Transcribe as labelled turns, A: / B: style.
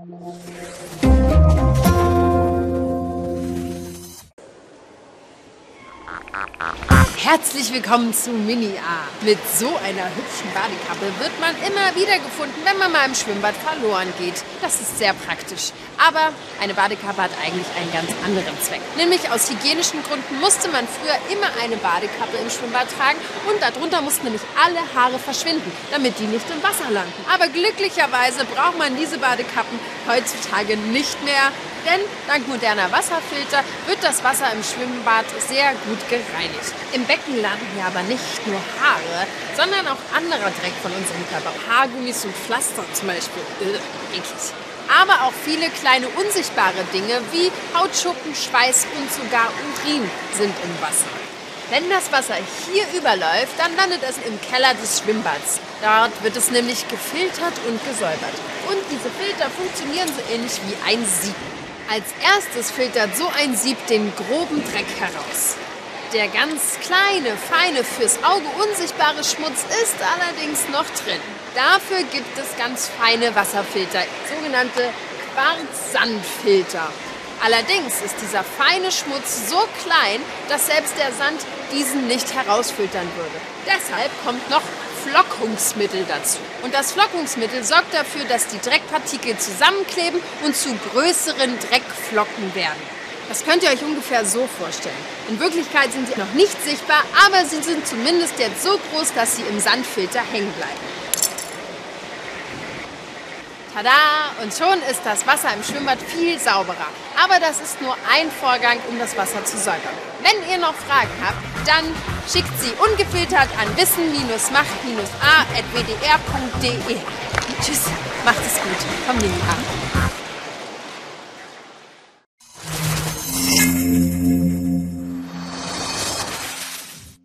A: Thank you. Herzlich willkommen zu Mini A. Mit so einer hübschen Badekappe wird man immer wieder gefunden, wenn man mal im Schwimmbad verloren geht. Das ist sehr praktisch. Aber eine Badekappe hat eigentlich einen ganz anderen Zweck. Nämlich aus hygienischen Gründen musste man früher immer eine Badekappe im Schwimmbad tragen und darunter mussten nämlich alle Haare verschwinden, damit die nicht im Wasser landen. Aber glücklicherweise braucht man diese Badekappen heutzutage nicht mehr, denn dank moderner Wasserfilter wird das Wasser im Schwimmbad sehr gut gereinigt. Im Becken landen hier aber nicht nur Haare, sondern auch anderer Dreck von unserem Körper. Haargummis und Pflaster zum Beispiel. Äh, eklig. Aber auch viele kleine unsichtbare Dinge wie Hautschuppen, Schweiß und sogar Urin sind im Wasser. Wenn das Wasser hier überläuft, dann landet es im Keller des Schwimmbads. Dort wird es nämlich gefiltert und gesäubert. Und diese Filter funktionieren so ähnlich wie ein Sieb. Als erstes filtert so ein Sieb den groben Dreck heraus. Der ganz kleine, feine, fürs Auge unsichtbare Schmutz ist allerdings noch drin. Dafür gibt es ganz feine Wasserfilter, sogenannte Quarzsandfilter. Allerdings ist dieser feine Schmutz so klein, dass selbst der Sand diesen nicht herausfiltern würde. Deshalb kommt noch Flockungsmittel dazu. Und das Flockungsmittel sorgt dafür, dass die Dreckpartikel zusammenkleben und zu größeren Dreckflocken werden. Das könnt ihr euch ungefähr so vorstellen. In Wirklichkeit sind sie noch nicht sichtbar, aber sie sind zumindest jetzt so groß, dass sie im Sandfilter hängen bleiben. Tada! Und schon ist das Wasser im Schwimmbad viel sauberer. Aber das ist nur ein Vorgang, um das Wasser zu säubern. Wenn ihr noch Fragen habt, dann schickt sie ungefiltert an wissen-macht-a.wdr.de. Tschüss, macht es gut vom Mini